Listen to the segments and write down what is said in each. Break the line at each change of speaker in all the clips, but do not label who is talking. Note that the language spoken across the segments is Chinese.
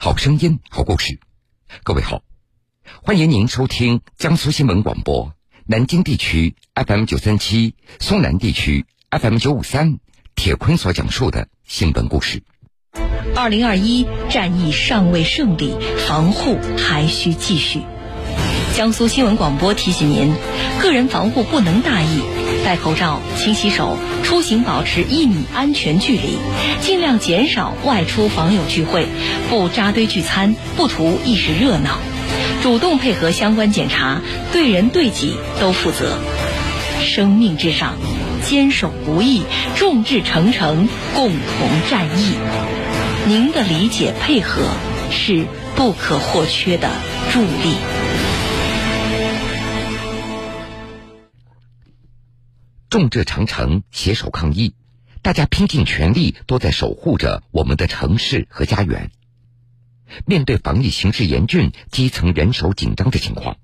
好声音，好故事。各位好，欢迎您收听江苏新闻广播南京地区 FM 九三七、松南地区 FM 九五三。铁坤所讲述的新闻故事。
二零二一战役尚未胜利，防护还需继续。江苏新闻广播提醒您：个人防护不能大意，戴口罩、勤洗手，出行保持一米安全距离，尽量减少外出访友聚会，不扎堆聚餐，不图一时热闹，主动配合相关检查，对人对己都负责。生命至上，坚守不易，众志成城，共同战役。您的理解配合是不可或缺的助力。
众志成城，携手抗疫，大家拼尽全力，都在守护着我们的城市和家园。面对防疫形势严峻、基层人手紧张的情况，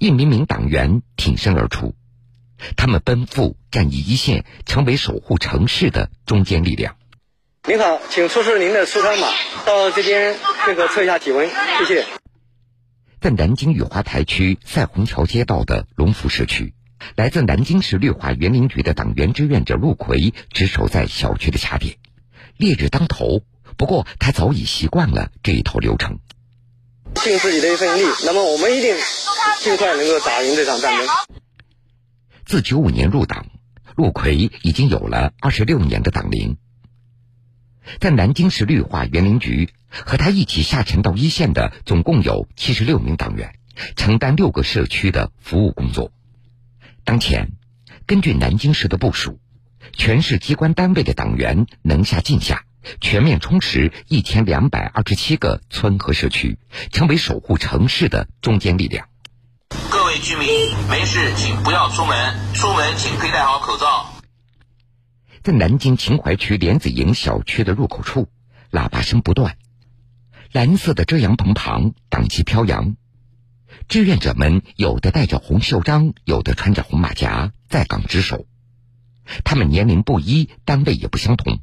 一名名党员挺身而出，他们奔赴战役一线，成为守护城市的中坚力量。
您好，请出示您的出舱码，到这边这个测一下体温，谢谢。
在南京雨花台区赛虹桥街道的龙福社区。来自南京市绿化园林局的党员志愿者陆奎值守在小区的卡点，烈日当头。不过他早已习惯了这一套流程。
尽自己的一份力，那么我们一定尽快能够打赢这场战争。
自九五年入党，陆奎已经有了二十六年的党龄。在南京市绿化园林局，和他一起下沉到一线的总共有七十六名党员，承担六个社区的服务工作。当前，根据南京市的部署，全市机关单位的党员能下尽下，全面充实一千两百二十七个村和社区，成为守护城市的中坚力量。
各位居民，没事请不要出门，出门请佩戴好口罩。
在南京秦淮区莲子营小区的入口处，喇叭声不断，蓝色的遮阳棚旁，党旗飘扬。志愿者们有的戴着红袖章，有的穿着红马甲，在岗值守。他们年龄不一，单位也不相同。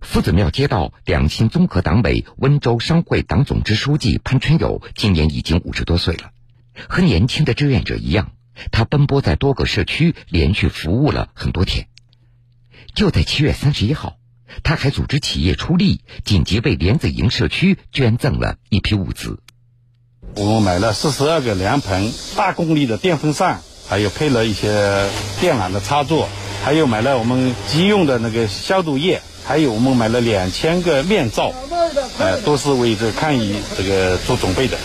夫子庙街道两新综合党委温州商会党总支书记潘春友今年已经五十多岁了，和年轻的志愿者一样，他奔波在多个社区，连续服务了很多天。就在七月三十一号，他还组织企业出力，紧急为莲子营社区捐赠了一批物资。
我们买了四十二个凉棚、大功率的电风扇，还有配了一些电缆的插座，还有买了我们急用的那个消毒液，还有我们买了两千个面罩，呃，都是为这抗疫这个做准备的。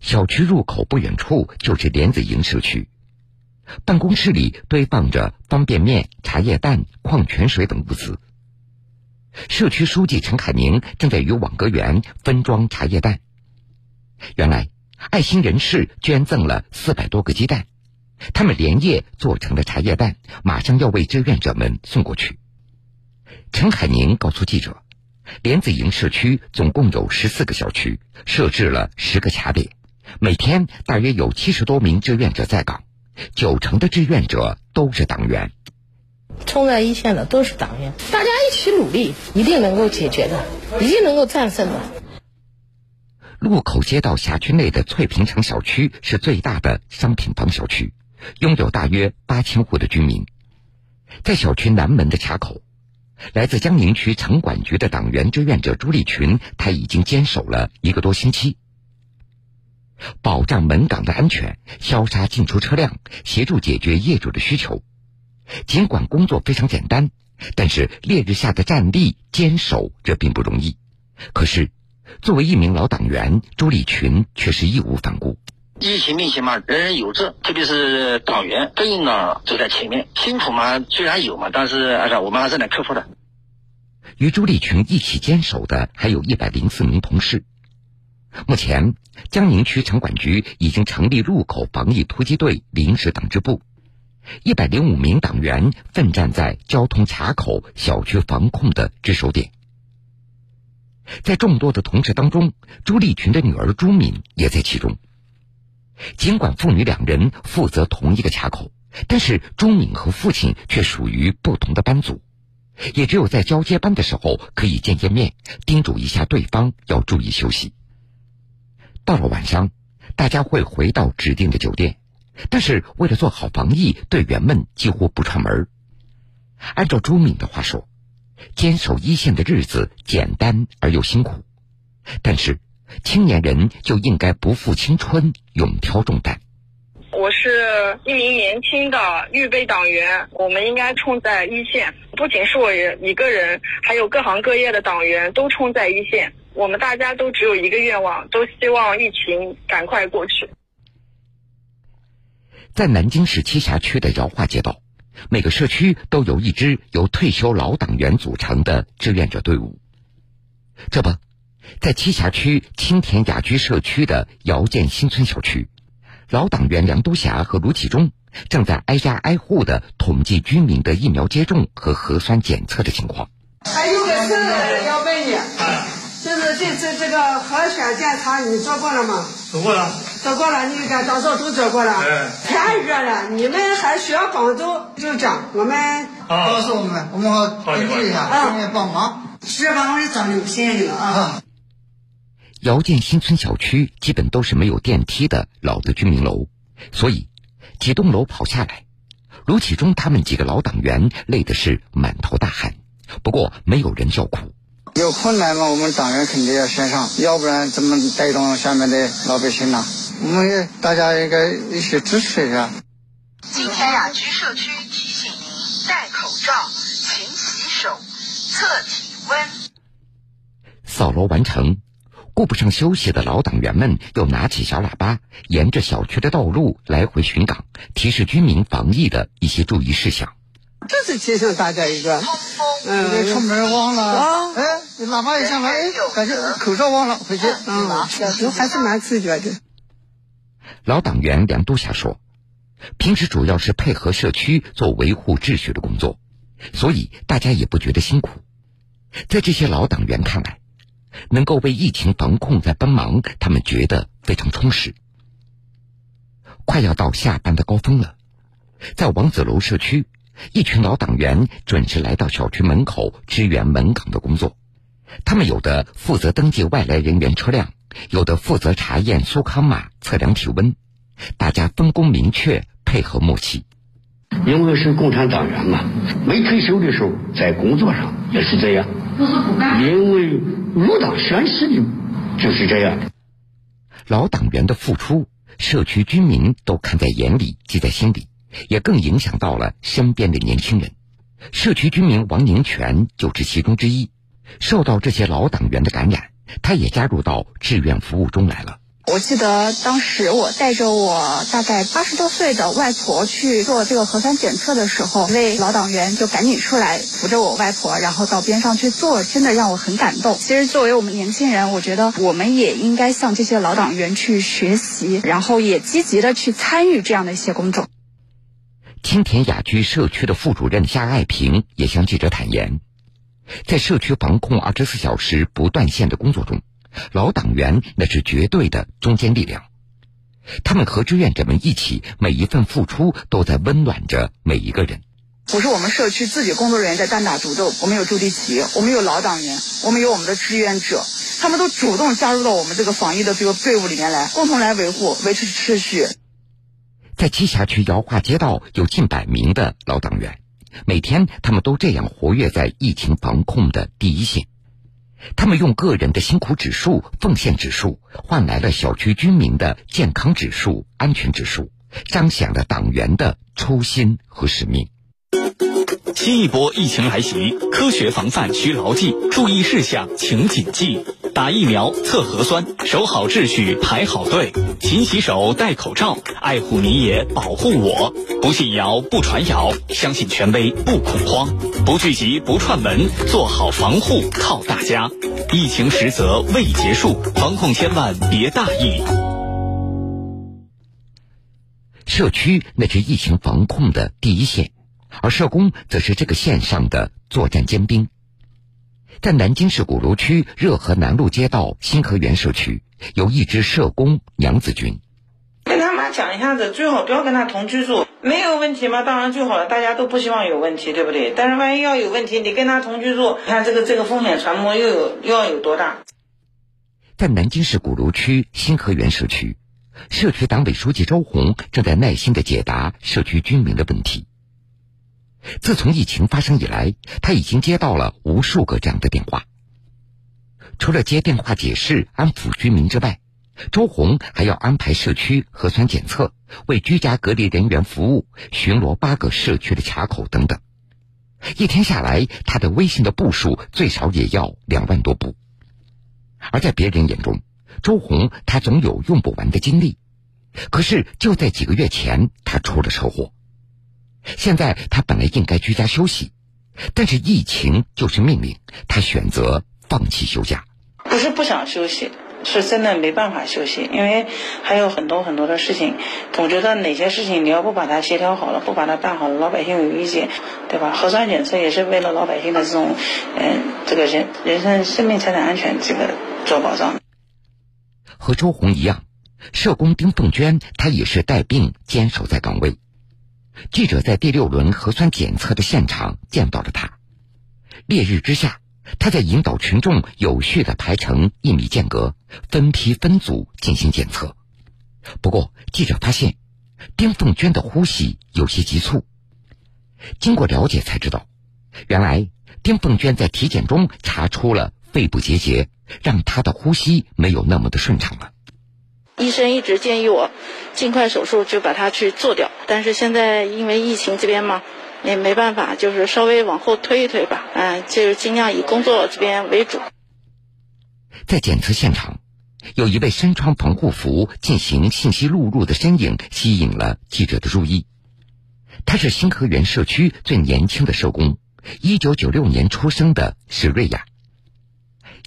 小区入口不远处就是莲子营社区，办公室里堆放着方便面、茶叶蛋、矿泉水等物资。社区书记陈凯明正在与网格员分装茶叶蛋。原来，爱心人士捐赠了四百多个鸡蛋，他们连夜做成了茶叶蛋，马上要为志愿者们送过去。陈海宁告诉记者，莲子营社区总共有十四个小区，设置了十个卡点，每天大约有七十多名志愿者在岗，九成的志愿者都是党员。
冲在一线的都是党员，大家一起努力，一定能够解决的，一定能够战胜的。
路口街道辖区内的翠屏城小区是最大的商品房小区，拥有大约八千户的居民。在小区南门的卡口，来自江宁区城管局的党员志愿者朱立群，他已经坚守了一个多星期，保障门岗的安全，消杀进出车辆，协助解决业主的需求。尽管工作非常简单，但是烈日下的站立坚守，这并不容易。可是。作为一名老党员，朱立群却是义无反顾。
疫情面前嘛，人人有责，特别是党员更应当走在前面。辛苦嘛，虽然有嘛，但是我们还是能克服的。
与朱立群一起坚守的还有一百零四名同事。目前，江宁区城管局已经成立路口防疫突击队临时党支部，一百零五名党员奋战在交通卡口、小区防控的值守点。在众多的同事当中，朱立群的女儿朱敏也在其中。尽管父女两人负责同一个卡口，但是朱敏和父亲却属于不同的班组。也只有在交接班的时候可以见见面，叮嘱一下对方要注意休息。到了晚上，大家会回到指定的酒店，但是为了做好防疫，队员们几乎不串门。按照朱敏的话说，坚守一线的日子简单而又辛苦，但是青年人就应该不负青春，勇挑重担。
我是一名年轻的预备党员，我们应该冲在一线。不仅是我一个人，还有各行各业的党员都冲在一线。我们大家都只有一个愿望，都希望疫情赶快过去。
在南京市栖霞区的饶化街道，每个社区都有一支由退休老党员组成的志愿者队伍。这不，在栖霞区青田雅居社区的姚建新村小区。老党员梁都霞和卢启忠正在挨家挨户的统计居民的疫苗接种和核酸检测的情况。
还有个事要问你，就是这次这个核酸检查你做过了吗？
做过了。
做过了，你跟张少都走过了。太热了，你们还需要帮助就这样，我们
告诉我们，我们好联系一下，帮忙。
是吧？我是张刘先生啊。
姚建新村小区基本都是没有电梯的老的居民楼，所以几栋楼跑下来，卢启忠他们几个老党员累的是满头大汗。不过没有人叫苦。
有困难嘛，我们党员肯定要先上，要不然怎么带动下面的老百姓呢？我们也大家应该一起支持一下。
今天雅居社区提醒您：戴口罩，勤洗手，测体温。
扫楼完成。顾不上休息的老党员们又拿起小喇叭，沿着小区的道路来回巡岗，提示居民防疫的一些注意事项。
这是提醒大家一个，
嗯，出门忘了啊，哎，喇叭一响了，哎，感觉口罩忘了，回去嗯，
还是蛮自觉的。
老党员梁都霞说，平时主要是配合社区做维护秩序的工作，所以大家也不觉得辛苦。在这些老党员看来。能够为疫情防控在帮忙，他们觉得非常充实。快要到下班的高峰了，在王子楼社区，一群老党员准时来到小区门口支援门岗的工作。他们有的负责登记外来人员车辆，有的负责查验苏康码、测量体温。大家分工明确，配合默契。
因为是共产党员嘛，没退休的时候在工作上也是这样。因为入党宣誓的就是这样的。
老党员的付出，社区居民都看在眼里，记在心里，也更影响到了身边的年轻人。社区居民王宁全就是其中之一，受到这些老党员的感染，他也加入到志愿服务中来了。
我记得当时我带着我大概八十多岁的外婆去做这个核酸检测的时候，一位老党员就赶紧出来扶着我外婆，然后到边上去做，真的让我很感动。其实作为我们年轻人，我觉得我们也应该向这些老党员去学习，然后也积极的去参与这样的一些工作。
青田雅居社区的副主任夏爱平也向记者坦言，在社区防控二十四小时不断线的工作中。老党员那是绝对的中坚力量，他们和志愿者们一起，每一份付出都在温暖着每一个人。
不是我们社区自己工作人员在单打独斗，我们有驻地企业，我们有老党员，我们有我们的志愿者，他们都主动加入到我们这个防疫的这个队伍里面来，共同来维护、维持秩序。
在栖霞区姚化街道有近百名的老党员，每天他们都这样活跃在疫情防控的第一线。他们用个人的辛苦指数、奉献指数，换来了小区居民的健康指数、安全指数，彰显了党员的初心和使命。
新一波疫情来袭，科学防范需牢记，注意事项请谨记：打疫苗、测核酸，守好秩序，排好队，勤洗手，戴口罩，爱护你也保护我。不信谣，不传谣，相信权威，不恐慌，不聚集，不串门，做好防护靠大家。疫情实则未结束，防控千万别大意。
社区那是疫情防控的第一线。而社工则是这个线上的作战尖兵。在南京市鼓楼区热河南路街道新河园社区，有一支社工娘子军。
跟他
妈讲一下子，最好不要跟他同居住。没有问题吗？当然最好了，大家都不希望有问题，对不对？但是万一要有问题，你跟他同居住，你看这个这个风险传播又有又要有多大？
在南京市鼓楼区新河园社区，社区党委书记周红正在耐心的解答社区居民的问题。自从疫情发生以来，他已经接到了无数个这样的电话。除了接电话解释、安抚居民之外，周红还要安排社区核酸检测，为居家隔离人员服务，巡逻八个社区的卡口等等。一天下来，他的微信的步数最少也要两万多步。而在别人眼中，周红他总有用不完的精力。可是就在几个月前，他出了车祸。现在他本来应该居家休息，但是疫情就是命令，他选择放弃休假。
不是不想休息，是真的没办法休息，因为还有很多很多的事情。总觉得哪些事情你要不把它协调好了，不把它办好了，老百姓有意见，对吧？核酸检测也是为了老百姓的这种，嗯，这个人人身生命财产安全这个做保障。
和周红一样，社工丁凤娟她也是带病坚守在岗位。记者在第六轮核酸检测的现场见到了他，烈日之下。他在引导群众有序的排成一米间隔，分批分组进行检测。不过，记者发现丁凤娟的呼吸有些急促。经过了解才知道，原来丁凤娟在体检中查出了肺部结节，让她的呼吸没有那么的顺畅了。
医生一直建议我尽快手术，就把它去做掉。但是现在因为疫情这边嘛。也没办法，就是稍微往后推一推吧，嗯，就是尽量以工作这边为主。
在检测现场，有一位身穿防护服进行信息录入的身影吸引了记者的注意。他是新河园社区最年轻的社工，一九九六年出生的史瑞亚。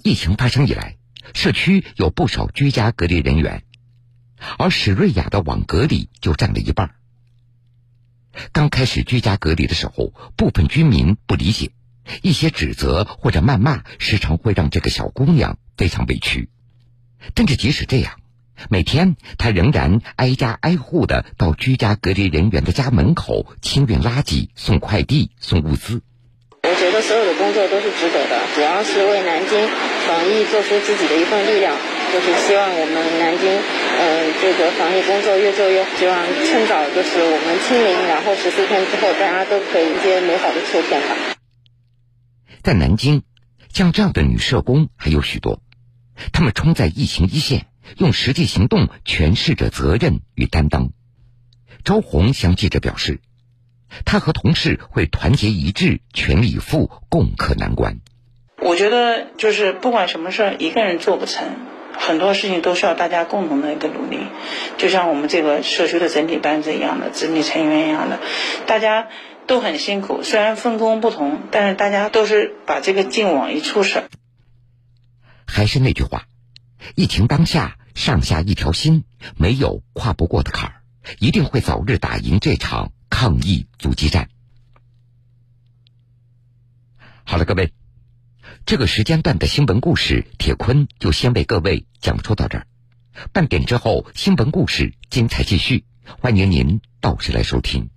疫情发生以来，社区有不少居家隔离人员，而史瑞雅的网格里就占了一半。刚开始居家隔离的时候，部分居民不理解，一些指责或者谩骂，时常会让这个小姑娘非常委屈。但是即使这样，每天她仍然挨家挨户的到居家隔离人员的家门口清运垃圾、送快递、送物资。
我觉得所有的工作都是值得的，主要是为南京防疫做出自己的一份力量。就是希望我们南京，呃，这个防疫工作越做越好。希望趁早就是我们清零，然后十四天之后，大家都可以迎接美好的秋天吧。
在南京，像这样的女社工还有许多，她们冲在疫情一线，用实际行动诠释着责任与担当。周红向记者表示，她和同事会团结一致，全力以赴，共克难关。
我觉得，就是不管什么事儿，一个人做不成。很多事情都需要大家共同的一个努力，就像我们这个社区的整体班子一样的，整体成员一样的，大家都很辛苦。虽然分工不同，但是大家都是把这个劲往一处使。
还是那句话，疫情当下，上下一条心，没有跨不过的坎儿，一定会早日打赢这场抗疫阻击战。好了，各位。这个时间段的新闻故事，铁坤就先为各位讲述到这儿。半点之后，新闻故事精彩继续，欢迎您到时来收听。